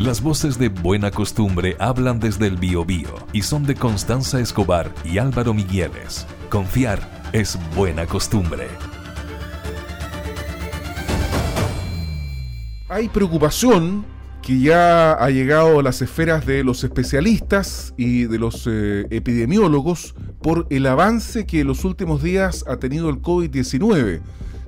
Las voces de Buena Costumbre hablan desde el Biobío y son de Constanza Escobar y Álvaro Migueles. Confiar es buena costumbre. Hay preocupación que ya ha llegado a las esferas de los especialistas y de los eh, epidemiólogos por el avance que en los últimos días ha tenido el COVID-19.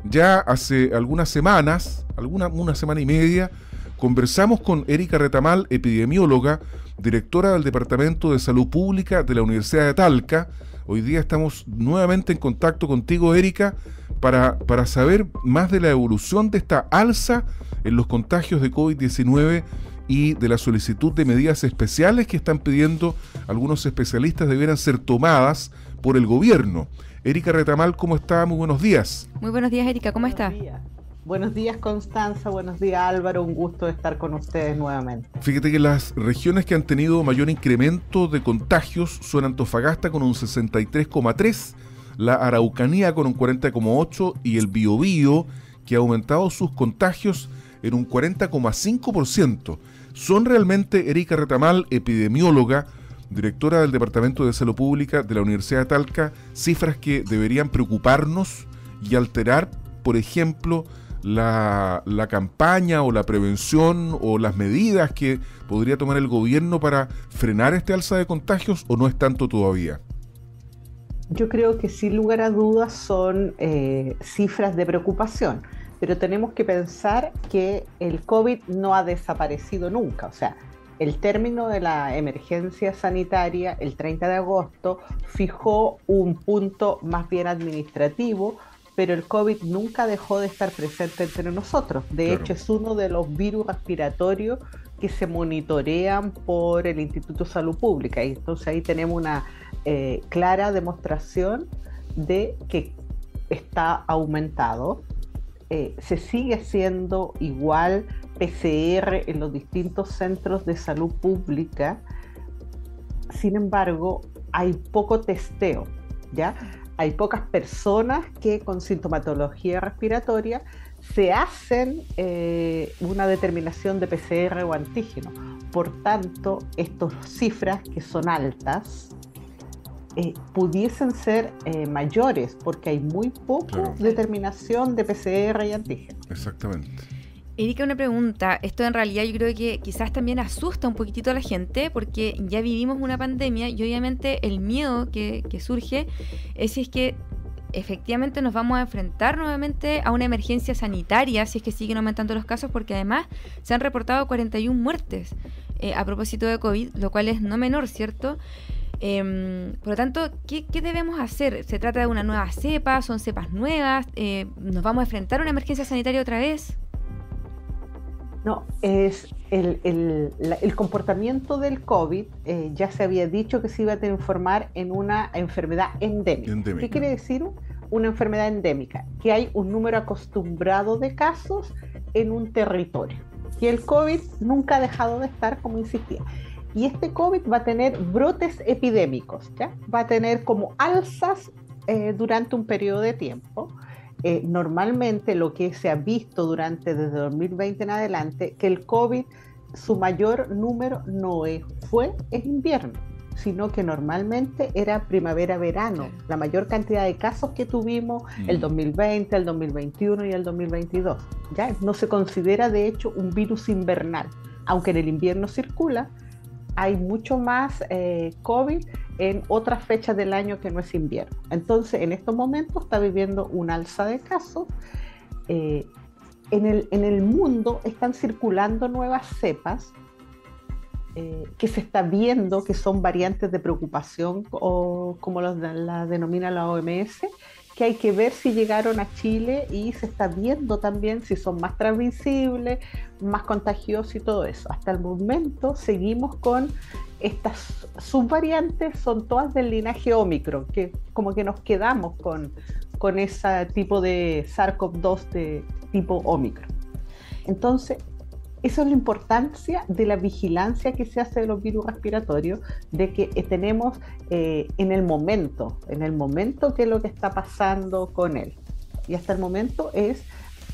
Ya hace algunas semanas, alguna, una semana y media, conversamos con Erika Retamal, epidemióloga, directora del Departamento de Salud Pública de la Universidad de Talca. Hoy día estamos nuevamente en contacto contigo, Erika, para, para saber más de la evolución de esta alza en los contagios de COVID-19 y de la solicitud de medidas especiales que están pidiendo algunos especialistas debieran ser tomadas por el gobierno. Erika Retamal, ¿cómo está? Muy buenos días. Muy buenos días, Erika, ¿cómo está? Buenos días, Constanza. Buenos días, Álvaro. Un gusto estar con ustedes nuevamente. Fíjate que las regiones que han tenido mayor incremento de contagios son Antofagasta con un 63,3%, la Araucanía con un 40,8% y el Biobío, que ha aumentado sus contagios en un 40,5%. Son realmente Erika Retamal, epidemióloga, directora del Departamento de Salud Pública de la Universidad de Talca, cifras que deberían preocuparnos y alterar, por ejemplo, la, campaña o la prevención o las medidas que podría tomar el gobierno para frenar este alza de contagios o no es tanto todavía? Yo creo que sin lugar a dudas son eh, cifras de preocupación pero tenemos que pensar que el COVID no ha desaparecido nunca. O sea, el término de la emergencia sanitaria, el 30 de agosto, fijó un punto más bien administrativo, pero el COVID nunca dejó de estar presente entre nosotros. De hecho, es uno de los virus respiratorios que se monitorean por el Instituto de Salud Pública. Y entonces ahí tenemos una eh, clara demostración de que está aumentado eh, se sigue haciendo igual PCR en los distintos centros de salud pública. Sin embargo, hay poco testeo, ¿ya? Hay pocas personas que con sintomatología respiratoria se hacen eh, una determinación de PCR o antígeno. Por tanto, estas cifras que son altas eh, pudiesen ser eh, mayores, porque hay muy poca determinación de PCR y antígeno. Exactamente. Erika, una pregunta. Esto en realidad yo creo que quizás también asusta un poquitito a la gente porque ya vivimos una pandemia y obviamente el miedo que, que surge es si es que efectivamente nos vamos a enfrentar nuevamente a una emergencia sanitaria si es que siguen aumentando los casos porque además se han reportado 41 muertes eh, a propósito de COVID, lo cual es no menor, ¿cierto? Em, por lo tanto, ¿qué, debemos hacer? ¿Se trata de una nueva cepa? ¿Son cepas nuevas? Eh, ¿Nos vamos a enfrentar a una emergencia sanitaria otra vez? No, es el, el, comportamiento del COVID, eh, ya se había dicho que se iba a transformar en una enfermedad endémica. ¿Qué quiere decir? Una enfermedad endémica, que hay un número acostumbrado de casos en un territorio. Y el COVID nunca ha dejado de estar como insistía. Y este COVID va a tener brotes epidémicos, ¿ya? va a tener como alzas eh, durante un periodo de tiempo. Eh, normalmente lo que se ha visto durante desde 2020 en adelante, que el COVID, su mayor número no es, fue en invierno, sino que normalmente era primavera-verano, la mayor cantidad de casos que tuvimos el 2020, mm. el 2021 y el 2022. ¿ya? No se considera de hecho un virus invernal, aunque en el invierno circula, hay mucho más eh, COVID en otras fechas del año que no es invierno. Entonces, en estos momentos está viviendo un alza de casos. Eh, en, el, en, el, mundo están circulando nuevas cepas eh, que se está viendo que son variantes de preocupación o como las la denomina la OMS que hay que ver si llegaron a Chile y se está viendo también si son más transmisibles, más contagiosos y todo eso. Hasta el momento seguimos con estas subvariantes, son todas del linaje Omicron, que como que nos quedamos con, con ese tipo de SARS-CoV-2 de tipo Omicron. Entonces, eso es la importancia de la vigilancia que se hace de los virus respiratorios, de que eh, tenemos eh, en el momento, en el momento qué es lo que está pasando con él. Y hasta el momento es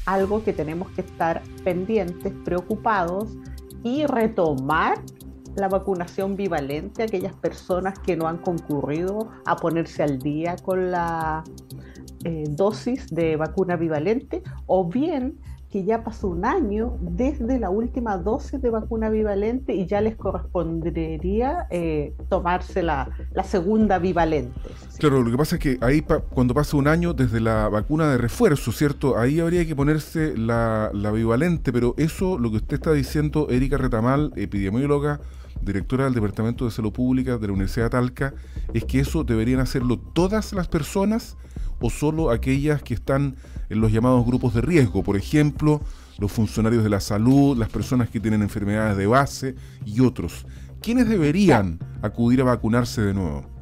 algo que tenemos que estar pendientes, preocupados y retomar la vacunación bivalente a aquellas personas que no han concurrido a ponerse al día con la eh, dosis de vacuna bivalente o bien que ya pasó un año desde la última dosis de vacuna bivalente y ya les correspondería eh, tomarse la, segunda bivalente. Claro, lo que pasa es que ahí cuando pasa un año desde la vacuna de refuerzo, ¿cierto? Ahí habría que ponerse la, la bivalente, pero eso, lo que usted está diciendo, Erika Retamal, epidemióloga, directora del Departamento de Salud Pública de la Universidad de Talca, es que eso deberían hacerlo todas las personas o solo aquellas que están en los llamados grupos de riesgo, por ejemplo, los funcionarios de la salud, las personas que tienen enfermedades de base y otros. ¿Quiénes deberían acudir a vacunarse de nuevo?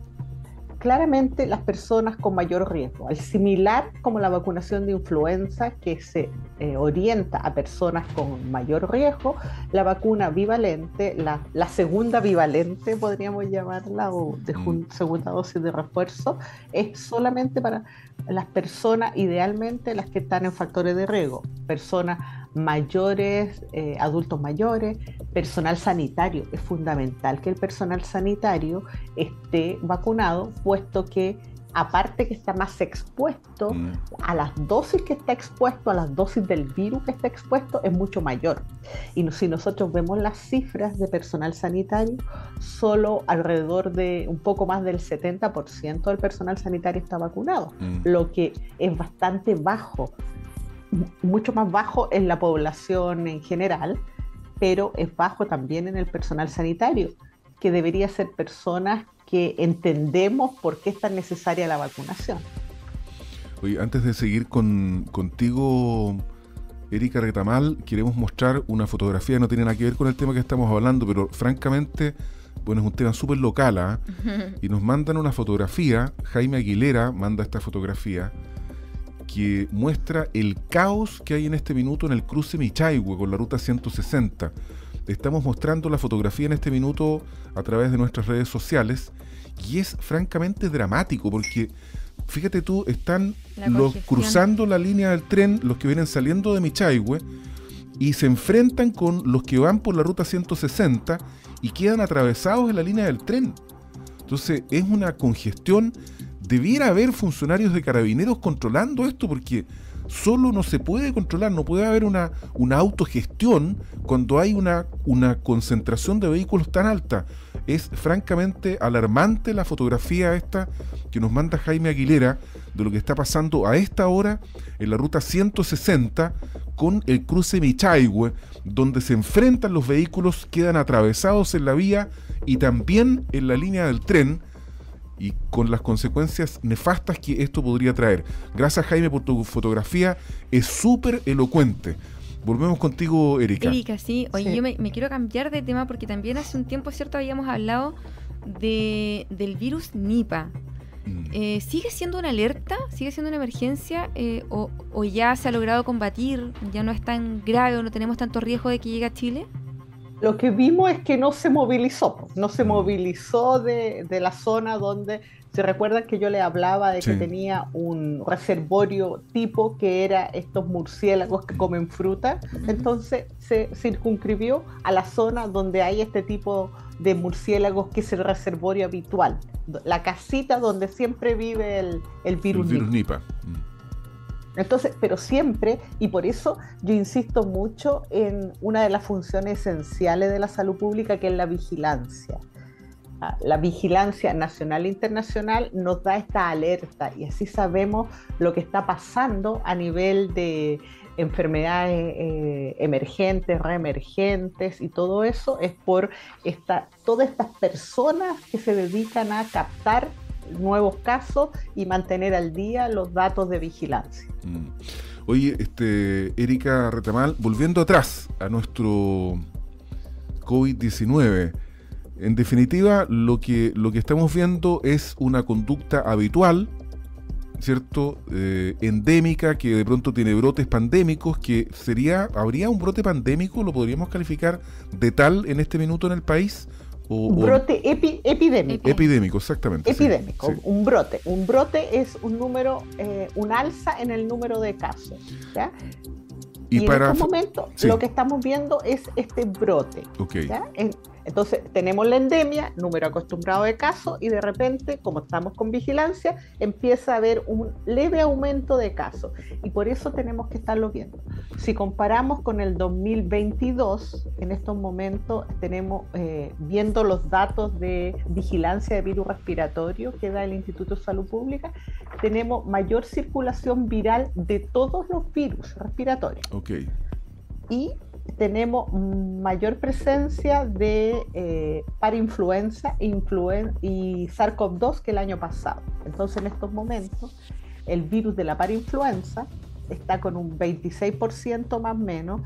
Claramente las personas con mayor riesgo, al similar como la vacunación de influenza que se eh, orienta a personas con mayor riesgo, la vacuna bivalente, la, la segunda bivalente podríamos llamarla, o de mm. segunda dosis de refuerzo, es solamente para las personas, idealmente las que están en factores de riesgo, personas mayores, eh, adultos mayores, personal sanitario. Es fundamental que el personal sanitario esté vacunado, puesto que aparte que está más expuesto mm. a las dosis que está expuesto, a las dosis del virus que está expuesto, es mucho mayor. Y si nosotros vemos las cifras de personal sanitario, solo alrededor de un poco más del 70% del personal sanitario está vacunado, mm. lo que es bastante bajo mucho más bajo en la población en general, pero es bajo también en el personal sanitario, que debería ser personas que entendemos por qué es tan necesaria la vacunación. Oye, antes de seguir con, contigo, Erika Retamal, queremos mostrar una fotografía, no tiene nada que ver con el tema que estamos hablando, pero francamente, bueno, es un tema súper local, ¿ah? y nos mandan una fotografía, Jaime Aguilera manda esta fotografía, que muestra el caos que hay en este minuto en el cruce Michaihue con la ruta 160. Estamos mostrando la fotografía en este minuto a través de nuestras redes sociales y es francamente dramático porque fíjate tú, están los cruzando la línea del tren, los que vienen saliendo de Michaihue y se enfrentan con los que van por la ruta 160 y quedan atravesados en la línea del tren. Entonces es una congestión debiera haber funcionarios de carabineros controlando esto porque solo no se puede controlar, no puede haber una, una autogestión cuando hay una, una concentración de vehículos tan alta. Es francamente alarmante la fotografía esta que nos manda Jaime Aguilera de lo que está pasando a esta hora en la ruta 160 con el cruce Michaihue, donde se enfrentan los vehículos, quedan atravesados en la vía y también en la línea del tren y con las consecuencias nefastas que esto podría traer. Gracias Jaime por tu fotografía, es súper elocuente. Volvemos contigo, Erika. Erika, sí. Oye, yo me, quiero cambiar de tema porque también hace un tiempo, ¿cierto? Habíamos hablado de, del virus Nipah. Mm. Eh, ¿Sigue siendo una alerta? ¿Sigue siendo una emergencia? Eh, o, ¿O ya se ha logrado combatir? ¿Ya no es tan grave o no tenemos tanto riesgo de que llegue a Chile? Lo que vimos es que no se movilizó, no se movilizó de, la zona donde se recuerda que yo le hablaba de que tenía un reservorio tipo que era estos murciélagos que comen fruta, entonces se circunscribió a la zona donde hay este tipo de murciélagos que es el reservorio habitual, la casita donde siempre vive el, virus, el virus Nipa. Entonces, pero siempre, y por eso yo insisto mucho en una de las funciones esenciales de la salud pública, que es la vigilancia. Ah, la vigilancia nacional e internacional nos da esta alerta y así sabemos lo que está pasando a nivel de enfermedades eh, emergentes, reemergentes y todo eso es por esta, todas estas personas que se dedican a captar nuevos casos y mantener al día los datos de vigilancia. Mm. Oye, este, Erika Retamal, volviendo atrás a nuestro COVID-19, en definitiva, lo que, lo que estamos viendo es una conducta habitual, ¿cierto? Eh, endémica, que de pronto tiene brotes pandémicos, que sería, ¿habría un brote pandémico? ¿Lo podríamos calificar de tal en este minuto en el país? Un brote epidémico. Epidémico, exactamente. Epidémico, un brote. Un brote es un número, eh, un alza en el número de casos. Y, en estos momentos lo que estamos viendo es este brote. ¿ya? Entonces, tenemos la endemia, número acostumbrado de casos, y de repente, como estamos con vigilancia, empieza a haber un leve aumento de casos. Y por eso tenemos que estarlo viendo. Si comparamos con el 2022, en estos momentos tenemos, eh, viendo los datos de vigilancia de virus respiratorio que da el Instituto de Salud Pública, tenemos mayor circulación viral de todos los virus respiratorios. Okay. Y tenemos mayor presencia de eh, y SARS-CoV-2 que el año pasado. Entonces, en estos momentos, el virus de la parainfluenza está con un 26% más o menos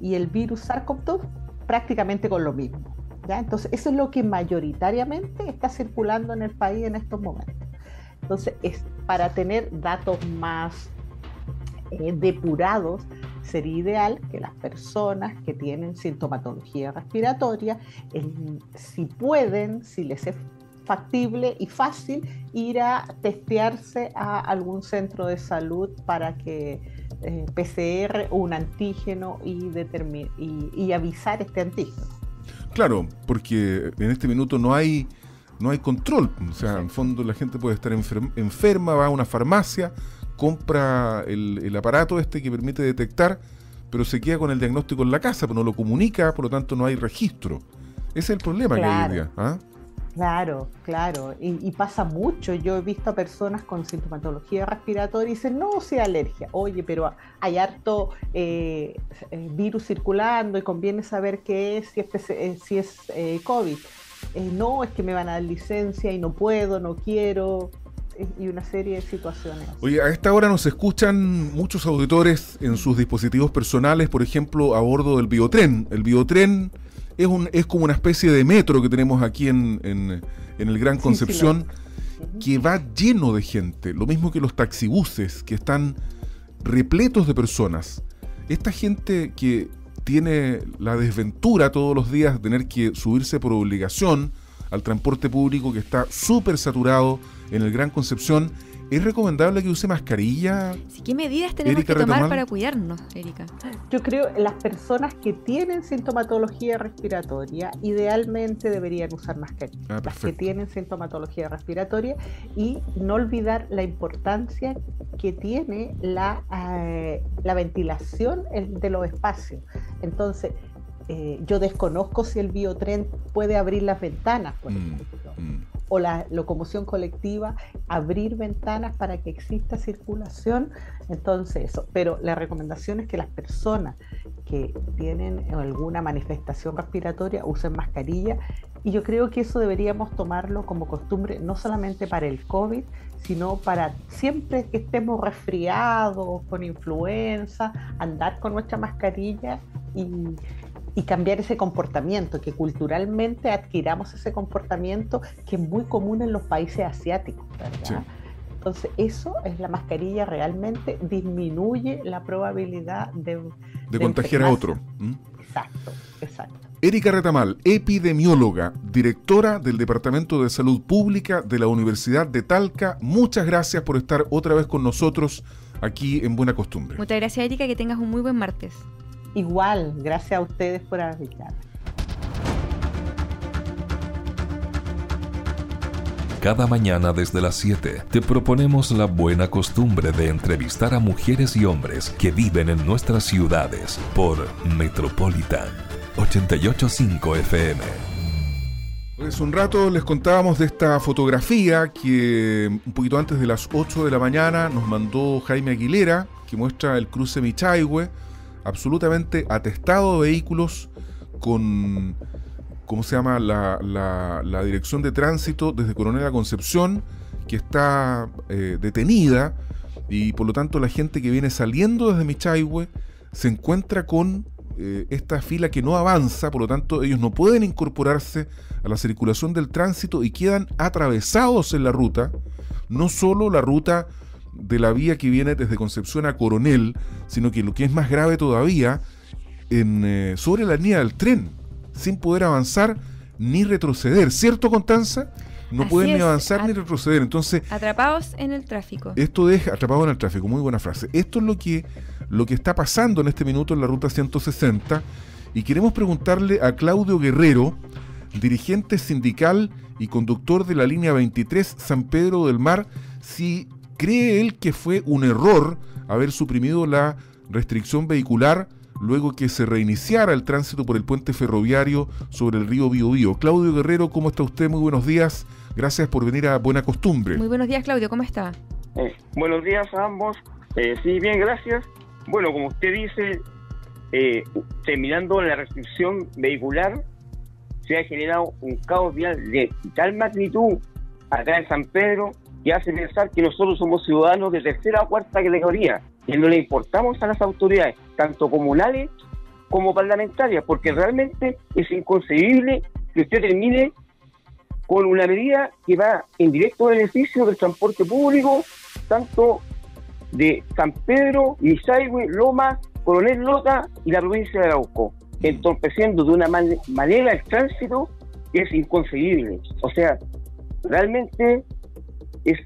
y el virus SARS-CoV-2 prácticamente con lo mismo. ¿ya? Entonces, eso es lo que mayoritariamente está circulando en el país en estos momentos. Entonces, es para tener datos más eh, depurados sería ideal que las personas que tienen sintomatología respiratoria, si pueden, si les es factible y fácil, ir a testearse a algún centro de salud para que eh, PCR o un antígeno y, y, avisar este antígeno. Claro, porque en este minuto no hay no hay control. O sea, en fondo la gente puede estar enferma, va a una farmacia, compra el, aparato este que permite detectar, pero se queda con el diagnóstico en la casa, pero no lo comunica, por lo tanto no hay registro. Ese es el problema que hay hoy día. ¿ah? Claro, claro. Y, pasa mucho. Yo he visto a personas con sintomatología respiratoria y dicen, no, sea alergia. Oye, pero hay harto eh, eh, virus circulando y conviene saber qué es, si es, eh, si es COVID. no, es que me van a dar licencia y no puedo, no quiero y una serie de situaciones. Oye, a esta hora nos escuchan muchos auditores en sus dispositivos personales, por ejemplo, a bordo del biotren. El biotren es, un, es como una especie de metro que tenemos aquí en, en, el Gran Concepción, que va lleno de gente, lo mismo que los taxibuses, que están repletos de personas. Esta gente que tiene la desventura todos los días de tener que subirse por obligación al transporte público que está súper saturado, en el Gran Concepción, ¿es recomendable que use mascarilla? ¿Qué medidas tenemos que tomar para cuidarnos, Erika? Yo creo que las personas que tienen sintomatología respiratoria idealmente deberían usar mascarilla. Ah, las que tienen sintomatología respiratoria y no olvidar la importancia que tiene la, eh, la ventilación de los espacios. Entonces, eh, yo desconozco si el biotren puede abrir las ventanas, por mm, ejemplo. Mm o la locomoción colectiva, abrir ventanas para que exista circulación. Entonces, eso. Pero la recomendación es que las personas que tienen alguna manifestación respiratoria usen mascarilla. Y yo creo que eso deberíamos tomarlo como costumbre, no solamente para el COVID, sino para siempre que estemos resfriados, con influenza, andar con nuestra mascarilla y, y cambiar ese comportamiento, que culturalmente adquiramos ese comportamiento que es muy común en los países asiáticos, ¿verdad? Entonces, eso es la mascarilla realmente disminuye la probabilidad de, de, contagiar a otro. Exacto, exacto. Erika Retamal, epidemióloga, directora del Departamento de Salud Pública de la Universidad de Talca. Muchas gracias por estar otra vez con nosotros aquí en Buena Costumbre. Muchas gracias, Erika, que tengas un muy buen martes. Igual, gracias a ustedes por avisar. Cada mañana desde las 7 te proponemos la buena costumbre de entrevistar a mujeres y hombres que viven en nuestras ciudades por Metropolitan 885 FM. Pues un rato les contábamos de esta fotografía que un poquito antes de las 8 de la mañana nos mandó Jaime Aguilera, que muestra el cruce Michaihue absolutamente atestado de vehículos con, ¿cómo se llama? La, la, dirección de tránsito desde Coronel a Concepción, que está eh, detenida y por lo tanto la gente que viene saliendo desde Michaihue se encuentra con eh, esta fila que no avanza, por lo tanto ellos no pueden incorporarse a la circulación del tránsito y quedan atravesados en la ruta, no solo la ruta de la vía que viene desde Concepción a Coronel, sino que lo que es más grave todavía, en, eh, sobre la línea del tren, sin poder avanzar ni retroceder. ¿Cierto, Constanza? No pueden ni avanzar ni retroceder. Entonces. Atrapados en el tráfico. Esto deja. Atrapados en el tráfico, muy buena frase. Esto es lo que, lo que está pasando en este minuto en la ruta 160 y queremos preguntarle a Claudio Guerrero, dirigente sindical y conductor de la línea 23 San Pedro del Mar, si cree él que fue un error haber suprimido la restricción vehicular luego que se reiniciara el tránsito por el puente ferroviario sobre el río Biobío. Claudio Guerrero, ¿cómo está usted? Muy buenos días. Gracias por venir a Buena Costumbre. Muy buenos días, Claudio. ¿Cómo está? Eh, buenos días a ambos. Eh, sí, bien, gracias. Bueno, como usted dice, eh, terminando la restricción vehicular, se ha generado un caos vial de tal magnitud acá en San Pedro que hace pensar que nosotros somos ciudadanos de tercera o cuarta categoría y no le importamos a las autoridades, tanto comunales como parlamentarias, porque realmente es inconcebible que usted termine con una medida que va en directo beneficio del transporte público, tanto de San Pedro, Misaigüe, Loma, Coronel Lota y la provincia de Arauco, entorpeciendo de una manera el tránsito que es inconcebible. O sea, realmente es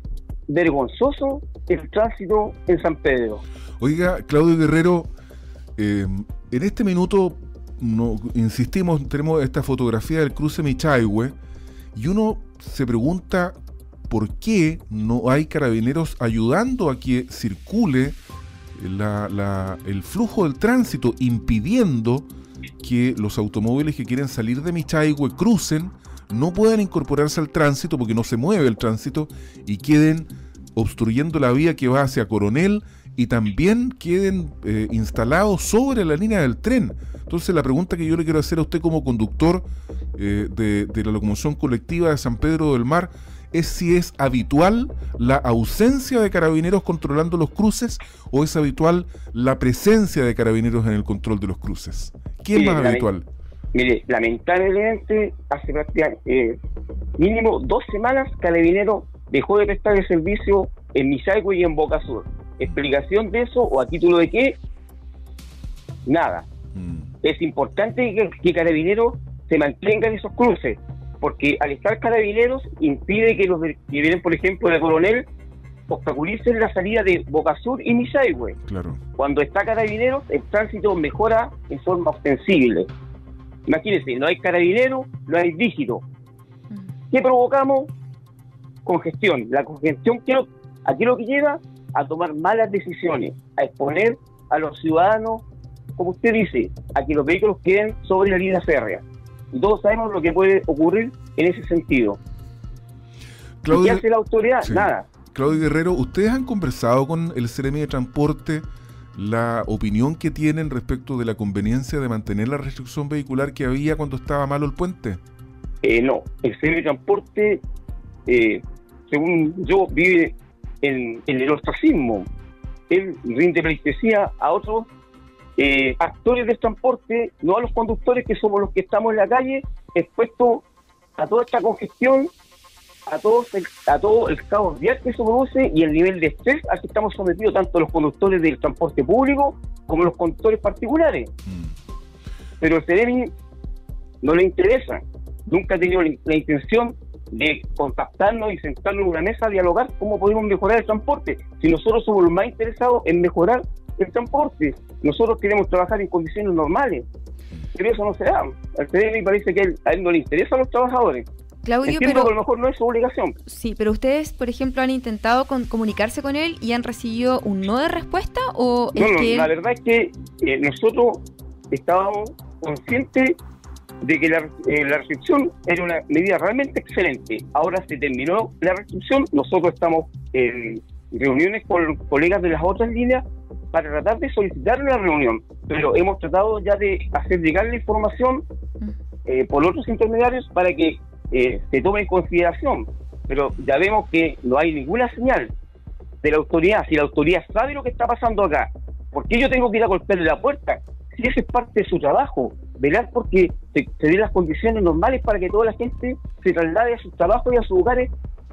vergonzoso el tránsito en San Pedro. Oiga, Claudio Guerrero, eh, en este minuto no, insistimos, tenemos esta fotografía del cruce Michaihue y uno se pregunta por qué no hay carabineros ayudando a que circule el flujo del tránsito, impidiendo que los automóviles que quieren salir de Michaihue crucen, no puedan incorporarse al tránsito porque no se mueve el tránsito y queden obstruyendo la vía que va hacia Coronel y también queden eh, instalados sobre la línea del tren. Entonces la pregunta que yo le quiero hacer a usted como conductor eh, de, de la locomoción colectiva de San Pedro del Mar es si es habitual la ausencia de carabineros controlando los cruces o es habitual la presencia de carabineros en el control de los cruces. ¿Qué es más habitual? Mire, lamentablemente hace prácticamente eh, mínimo dos semanas Carabinero dejó de prestar el servicio en Misaico y en Boca Sur. ¿Explicación de eso o a título de qué? Nada. Mm. Es importante que, que Carabinero se mantenga en esos cruces porque al estar carabineros impide que los que vienen, por ejemplo, de Coronel obstaculicen la salida de Boca Sur y Misaigüe. Claro. Cuando está carabineros, el tránsito mejora en forma ostensible. Imagínense, no hay carabinero, no hay dígito. ¿Qué provocamos? Congestión. La congestión, aquí lo que lleva a tomar malas decisiones, a exponer a los ciudadanos, como usted dice, a que los vehículos queden sobre la línea férrea. Y todos sabemos lo que puede ocurrir en ese sentido. ¿Qué hace la autoridad? Nada. Claudio Guerrero, ¿ustedes han conversado con el CRM de Transporte la opinión que tienen respecto de la conveniencia de mantener la restricción vehicular que había cuando estaba malo el puente? Eh, no, el de Transporte, eh, según yo, vive en, el ostracismo. Él rinde pleitesía a otros eh, actores del transporte, no a los conductores que somos los que estamos en la calle, expuestos a toda esta congestión, a todo, el, a todo el caos vial que se produce y el nivel de estrés al que estamos sometidos tanto los conductores del transporte público como los conductores particulares. Mm. Pero el CDMI no le interesa, nunca ha tenido la, intención de contactarnos y sentarnos en una mesa a dialogar cómo podemos mejorar el transporte. Si nosotros somos los más interesados en mejorar el transporte. Nosotros queremos trabajar en condiciones normales, pero eso no se da. Al CDM parece que a él no le interesa a los trabajadores. Claudio, pero a lo mejor no es su obligación. Sí, pero ustedes, por ejemplo, han intentado comunicarse con él y han recibido un no de respuesta o no, no, la verdad es que eh, nosotros estábamos conscientes de que la, eh, la, restricción era una medida realmente excelente. Ahora se terminó la restricción, nosotros estamos en reuniones con colegas de las otras líneas para tratar de solicitar una reunión, pero hemos tratado ya de hacer llegar la información eh, por otros intermediarios para que eh, se tome en consideración, pero ya vemos que no hay ninguna señal de la autoridad, si la autoridad sabe lo que está pasando acá, ¿por qué yo tengo que ir a golpearle la puerta? Si ese es parte de su trabajo, velar porque se, se den las condiciones normales para que toda la gente se traslade a sus trabajos y a sus lugares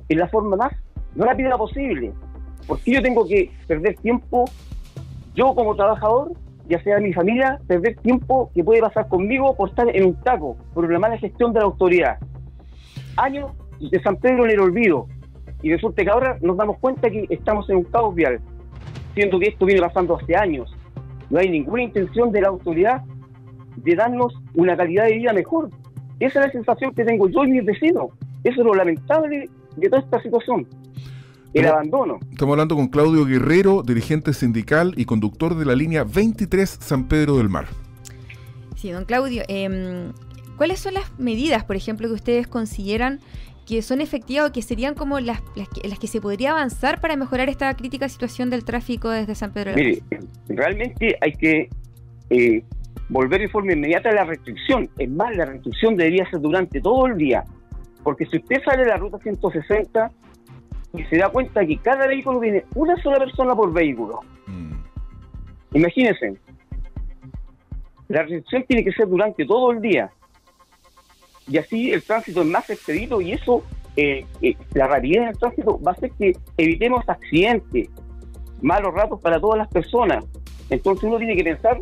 en la forma más rápida posible. ¿Por qué yo tengo que perder tiempo yo como trabajador, ya sea mi familia, perder tiempo que puede pasar conmigo por estar en un taco, por una mala gestión de la autoridad. Años de San Pedro en el olvido. Y resulta que ahora nos damos cuenta que estamos en un caos vial, siendo que esto viene pasando hace años. no hay ninguna intención de la autoridad de darnos una calidad de vida mejor. Esa es la sensación que tengo yo y mis vecinos. Eso es lo lamentable de toda esta situación. El abandono. Estamos hablando con Claudio Guerrero, dirigente sindical y conductor de la línea 23 San Pedro del Mar. Sí, don Claudio, em, ¿cuáles son las medidas, por ejemplo, que ustedes consideran que son efectivas o que serían como las, las, que, se podría avanzar para mejorar esta crítica situación del tráfico desde San Pedro de Mire, realmente hay que eh, volver de forma inmediata a la restricción. Es más, la restricción debería ser durante todo el día. Porque si usted sale de la ruta 160 y se da cuenta que cada vehículo viene una sola persona por vehículo, mm. imagínense, la restricción tiene que ser durante todo el día y así el tránsito es más expedito y eso, eh, eh, la rapidez del tránsito va a hacer que evitemos accidentes, malos ratos para todas las personas. Entonces uno tiene que pensar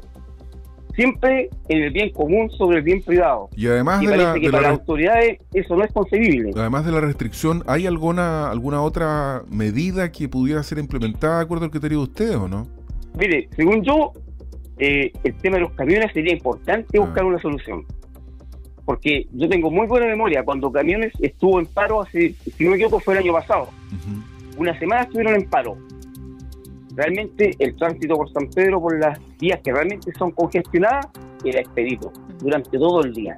siempre en el bien común sobre el bien privado. Y además de la, que para las autoridades eso no es concebible. Además de la restricción, ¿hay alguna alguna otra medida que pudiera ser implementada de acuerdo al criterio de ustedes o no? Mire, según yo, eh, el tema de los camiones sería importante ah. buscar una solución porque yo tengo muy buena memoria, cuando Camiones estuvo en paro hace, si no me equivoco, fue el año pasado. Una semana estuvieron en paro. Realmente el tránsito por San Pedro, por las vías que realmente son congestionadas, era expedito durante todo el día.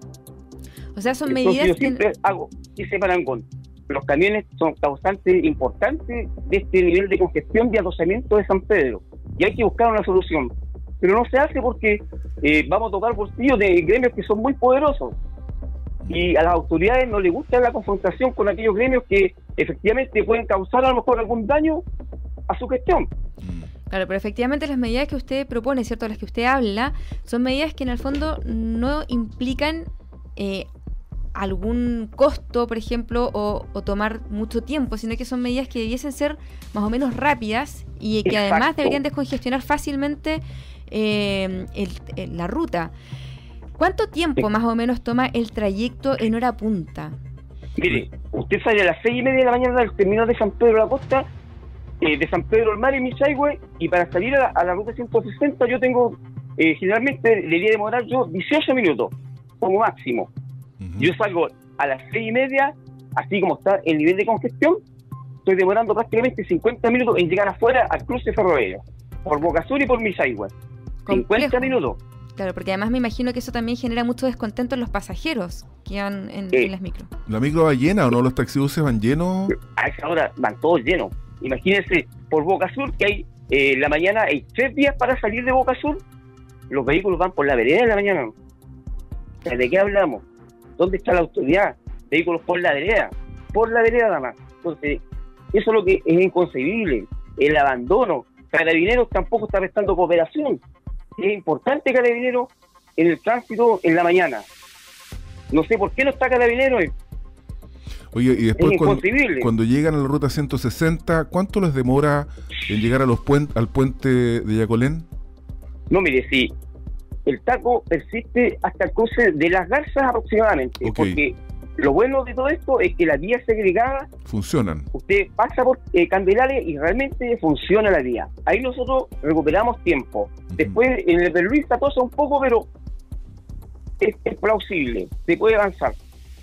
O sea, son medidas yo siempre hago ese parangón. Los camiones son causantes importantes de este nivel de congestión de adosamiento de San Pedro. Y hay que buscar una solución. Pero no se hace porque eh, vamos a tocar bolsillos de gremios que son muy poderosos y a las autoridades no les gusta la confrontación con aquellos gremios que efectivamente pueden causar a lo mejor algún daño a su gestión. Claro, pero efectivamente las medidas que usted propone, ¿cierto? Las que usted habla, son medidas que en el fondo no implican eh, algún costo, por ejemplo, o, tomar mucho tiempo, sino que son medidas que debiesen ser más o menos rápidas y que además deberían descongestionar fácilmente eh, la ruta. ¿Cuánto tiempo más o menos toma el trayecto en hora punta? Mire, usted sale a las seis y media de la mañana del terminal de San Pedro de la Costa, eh, de San Pedro al Mar en Michaigüe, y para salir a la, ruta 160 yo tengo, eh, generalmente debería demorar yo 18 minutos, como máximo. Yo salgo a las seis y media, así como está el nivel de congestión, estoy demorando prácticamente 50 minutos en llegar afuera al cruce ferroviario, por Boca Sur y por Michaigüe. 50 minutos. Claro, porque además me imagino que eso también genera mucho descontento en los pasajeros que van en, las micros. ¿La micro va llena o no? ¿Los taxibuses van llenos? A esa hora van todos llenos. Imagínense, por Boca Sur, que hay eh, la mañana, hay tres días para salir de Boca Sur, los vehículos van por la vereda en la mañana. ¿De qué hablamos? ¿Dónde está la autoridad? Vehículos por la vereda, por la vereda nada más. Entonces, eso es lo que es inconcebible. El abandono. Carabineros tampoco está prestando cooperación es importante Carabinero en el tránsito en la mañana. No sé por qué no está Carabinero. Oye, y después cuando, llegan a la ruta 160, ¿cuánto les demora en llegar a los al puente de Yacolén? No, mire, sí. El taco persiste hasta el cruce de las garzas aproximadamente. Porque lo bueno de todo esto es que las vías segregadas funcionan. Usted pasa por eh, Candelaria y realmente funciona la vía. Ahí nosotros recuperamos tiempo. Después en el de Luis Tatosa un poco, pero es, plausible, se puede avanzar.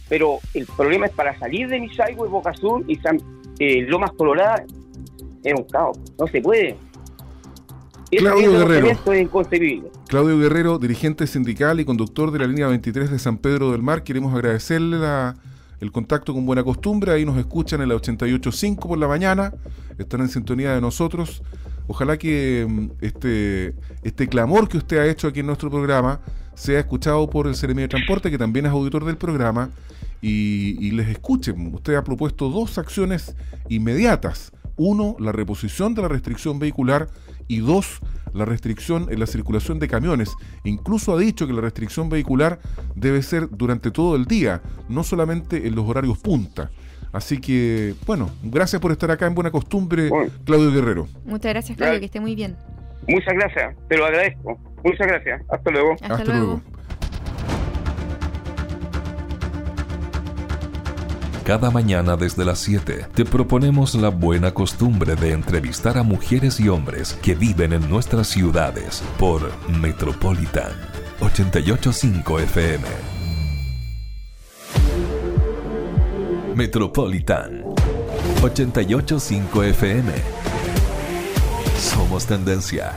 Pero el problema es para salir de Misaigo y Boca Sur y San, eh, Lomas Colorada, es un caos, no se puede. Claudio Guerrero. Es. Claudio Guerrero, dirigente sindical y conductor de la línea 23 de San Pedro del Mar. Queremos agradecerle el contacto con buena costumbre. Ahí nos escuchan en la 88.5 por la mañana. Están en sintonía de nosotros. Ojalá que mm, este, este clamor que usted ha hecho aquí en nuestro programa sea escuchado por el Ceremia de Transporte, que también es auditor del programa, y, y les escuchen. Usted ha propuesto dos acciones inmediatas. Uno, la reposición de la restricción vehicular y dos, la restricción en la circulación de camiones. Incluso ha dicho que la restricción vehicular debe ser durante todo el día, no solamente en los horarios punta. Así que, bueno, gracias por estar acá en Buena Costumbre, Claudio Guerrero. Muchas gracias, Claudio, que esté muy bien. Muchas gracias, te lo agradezco. Muchas gracias. Hasta luego. Hasta, luego. Cada mañana desde las 7 te proponemos la buena costumbre de entrevistar a mujeres y hombres que viven en nuestras ciudades por Metropolitan 885 FM. Metropolitan 885 FM. Somos tendencia.